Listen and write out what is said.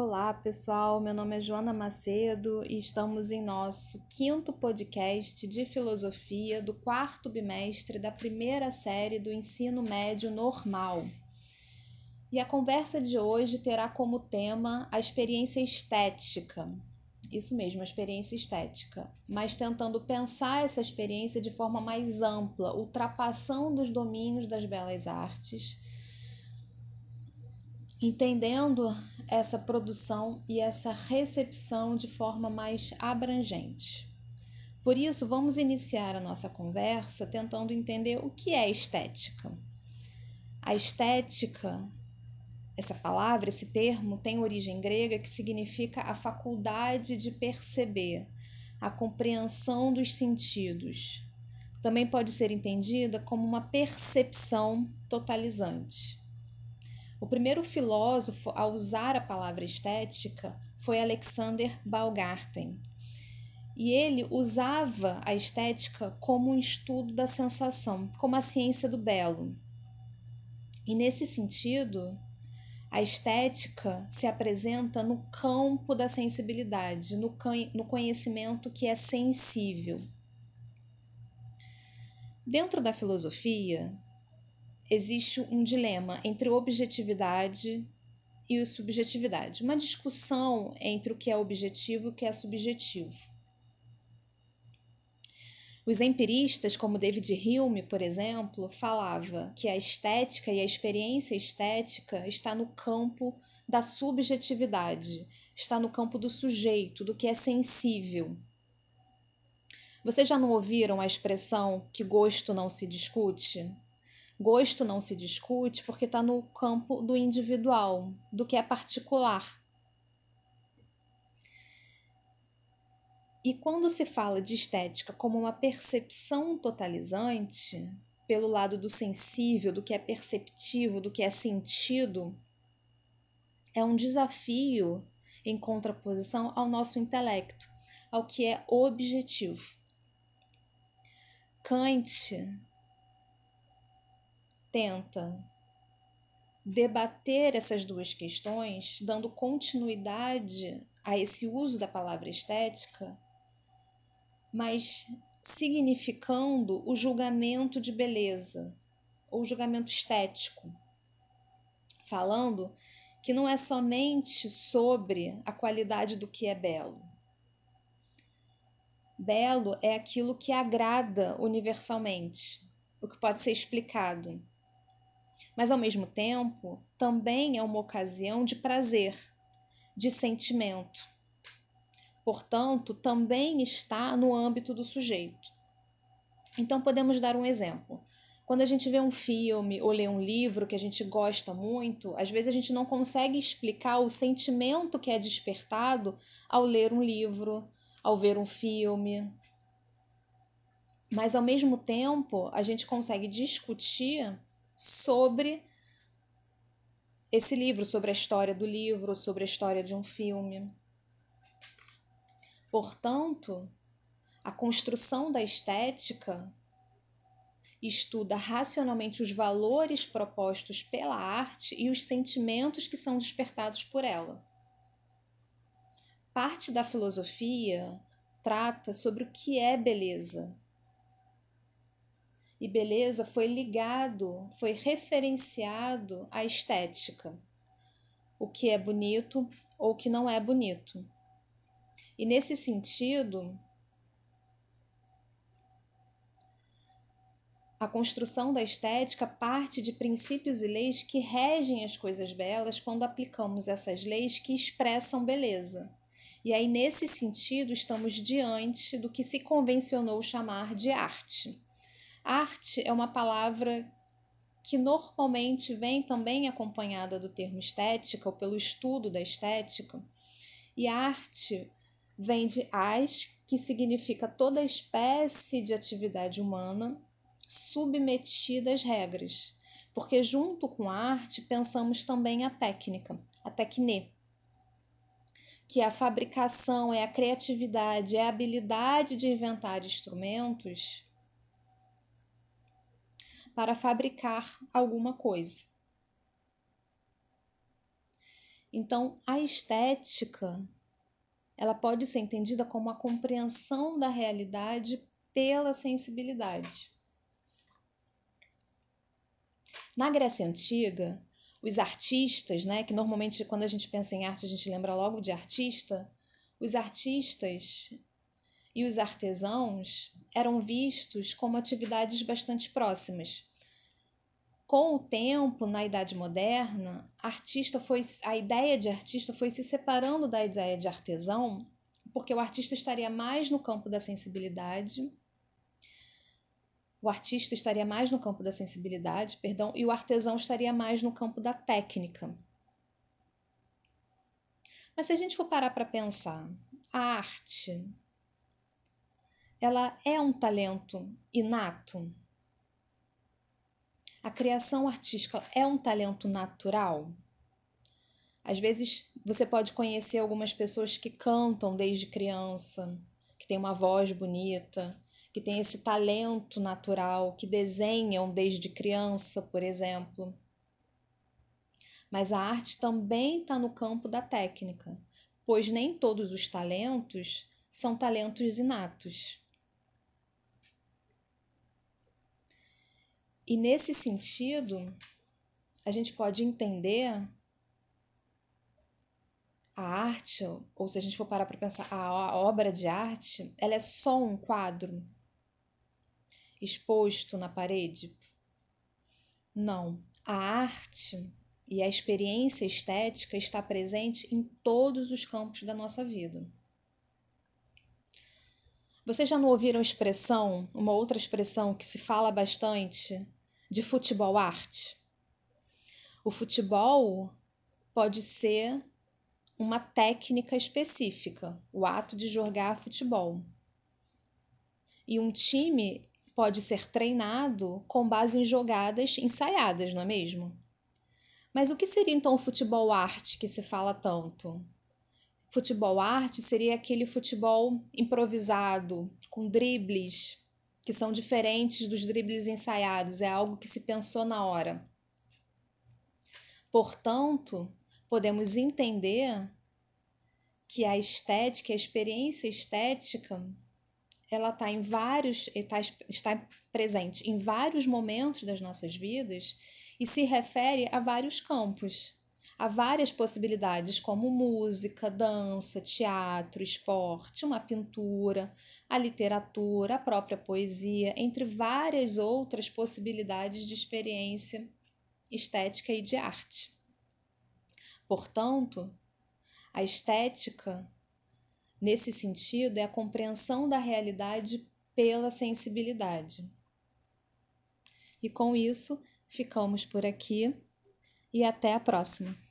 Olá, pessoal. Meu nome é Joana Macedo e estamos em nosso quinto podcast de filosofia do quarto bimestre da primeira série do ensino médio normal. E a conversa de hoje terá como tema a experiência estética. Isso mesmo, a experiência estética, mas tentando pensar essa experiência de forma mais ampla, ultrapassando os domínios das belas artes entendendo essa produção e essa recepção de forma mais abrangente. Por isso, vamos iniciar a nossa conversa tentando entender o que é estética. A estética, essa palavra, esse termo, tem origem grega que significa a faculdade de perceber, a compreensão dos sentidos. Também pode ser entendida como uma percepção totalizante. O primeiro filósofo a usar a palavra estética foi Alexander Baumgarten. E ele usava a estética como um estudo da sensação, como a ciência do belo. E nesse sentido, a estética se apresenta no campo da sensibilidade, no, no conhecimento que é sensível. Dentro da filosofia, existe um dilema entre objetividade e subjetividade, uma discussão entre o que é objetivo e o que é subjetivo. Os empiristas, como David Hume, por exemplo, falava que a estética e a experiência estética está no campo da subjetividade, está no campo do sujeito, do que é sensível. Vocês já não ouviram a expressão que gosto não se discute? Gosto não se discute porque está no campo do individual, do que é particular. E quando se fala de estética como uma percepção totalizante, pelo lado do sensível, do que é perceptivo, do que é sentido, é um desafio em contraposição ao nosso intelecto, ao que é objetivo. Kant tenta debater essas duas questões, dando continuidade a esse uso da palavra estética, mas significando o julgamento de beleza, ou julgamento estético, falando que não é somente sobre a qualidade do que é belo. Belo é aquilo que agrada universalmente, o que pode ser explicado mas ao mesmo tempo também é uma ocasião de prazer, de sentimento. Portanto, também está no âmbito do sujeito. Então, podemos dar um exemplo. Quando a gente vê um filme ou lê um livro que a gente gosta muito, às vezes a gente não consegue explicar o sentimento que é despertado ao ler um livro, ao ver um filme. Mas ao mesmo tempo, a gente consegue discutir sobre esse livro, sobre a história do livro, sobre a história de um filme. Portanto, a construção da estética estuda racionalmente os valores propostos pela arte e os sentimentos que são despertados por ela. Parte da filosofia trata sobre o que é beleza, e beleza foi ligado, foi referenciado à estética, o que é bonito ou o que não é bonito. E nesse sentido, a construção da estética parte de princípios e leis que regem as coisas belas quando aplicamos essas leis que expressam beleza. E aí, nesse sentido, estamos diante do que se convencionou chamar de arte. Arte é uma palavra que normalmente vem também acompanhada do termo estética ou pelo estudo da estética. E arte vem de as, que significa toda espécie de atividade humana submetida às regras. Porque junto com a arte pensamos também a técnica, a tecne, que é a fabricação, é a criatividade, é a habilidade de inventar instrumentos para fabricar alguma coisa. Então, a estética ela pode ser entendida como a compreensão da realidade pela sensibilidade. Na Grécia Antiga, os artistas, né, que normalmente quando a gente pensa em arte a gente lembra logo de artista, os artistas e os artesãos eram vistos como atividades bastante próximas. Com o tempo, na Idade Moderna, artista foi, a ideia de artista foi se separando da ideia de artesão, porque o artista estaria mais no campo da sensibilidade, o artista estaria mais no campo da sensibilidade, perdão, e o artesão estaria mais no campo da técnica. Mas se a gente for parar para pensar, a arte, ela é um talento inato? A criação artística é um talento natural? Às vezes você pode conhecer algumas pessoas que cantam desde criança, que têm uma voz bonita, que têm esse talento natural, que desenham desde criança, por exemplo. Mas a arte também está no campo da técnica, pois nem todos os talentos são talentos inatos. E nesse sentido, a gente pode entender a arte, ou se a gente for parar para pensar, a obra de arte, ela é só um quadro exposto na parede? Não. A arte e a experiência estética está presente em todos os campos da nossa vida. Vocês já não ouviram expressão, uma outra expressão que se fala bastante de futebol arte. O futebol pode ser uma técnica específica, o ato de jogar futebol. E um time pode ser treinado com base em jogadas ensaiadas, não é mesmo? Mas o que seria então o futebol arte que se fala tanto? Futebol arte seria aquele futebol improvisado, com dribles, que são diferentes dos dribles ensaiados, é algo que se pensou na hora. Portanto, podemos entender que a estética, a experiência estética, ela está em vários, está, está presente em vários momentos das nossas vidas e se refere a vários campos. Há várias possibilidades, como música, dança, teatro, esporte, uma pintura, a literatura, a própria poesia, entre várias outras possibilidades de experiência estética e de arte. Portanto, a estética, nesse sentido, é a compreensão da realidade pela sensibilidade. E com isso, ficamos por aqui e até a próxima.